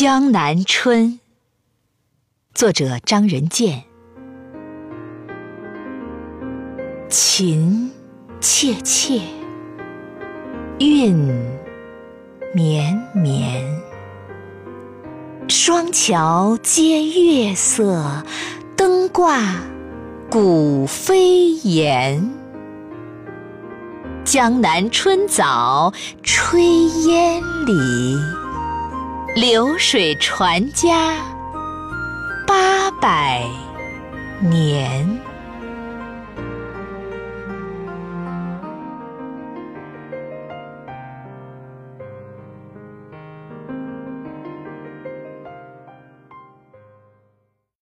江南春》，作者张仁健。情切切，韵绵绵，双桥接月色，灯挂古飞檐。江南春早，炊烟里，流水传家八百年。